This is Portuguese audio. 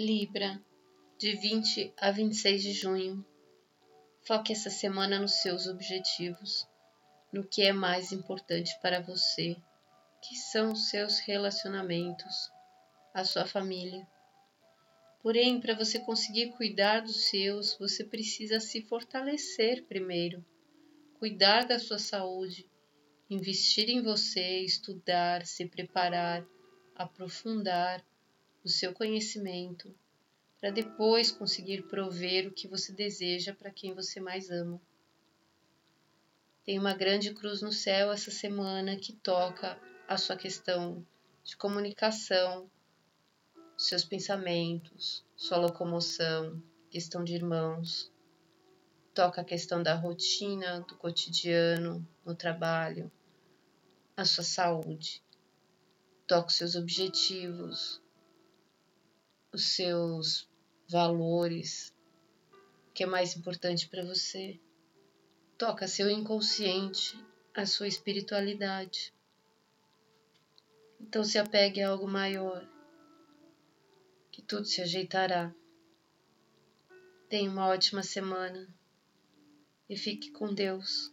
Libra, de 20 a 26 de junho. Foque essa semana nos seus objetivos, no que é mais importante para você, que são os seus relacionamentos, a sua família. Porém, para você conseguir cuidar dos seus, você precisa se fortalecer primeiro, cuidar da sua saúde, investir em você, estudar, se preparar, aprofundar o seu conhecimento, para depois conseguir prover o que você deseja para quem você mais ama. Tem uma grande cruz no céu essa semana que toca a sua questão de comunicação, seus pensamentos, sua locomoção, questão de irmãos. Toca a questão da rotina, do cotidiano, no trabalho, a sua saúde. Toca os seus objetivos, os seus valores, o que é mais importante para você. Toca seu inconsciente, a sua espiritualidade. Então se apegue a algo maior que tudo se ajeitará. Tenha uma ótima semana e fique com Deus.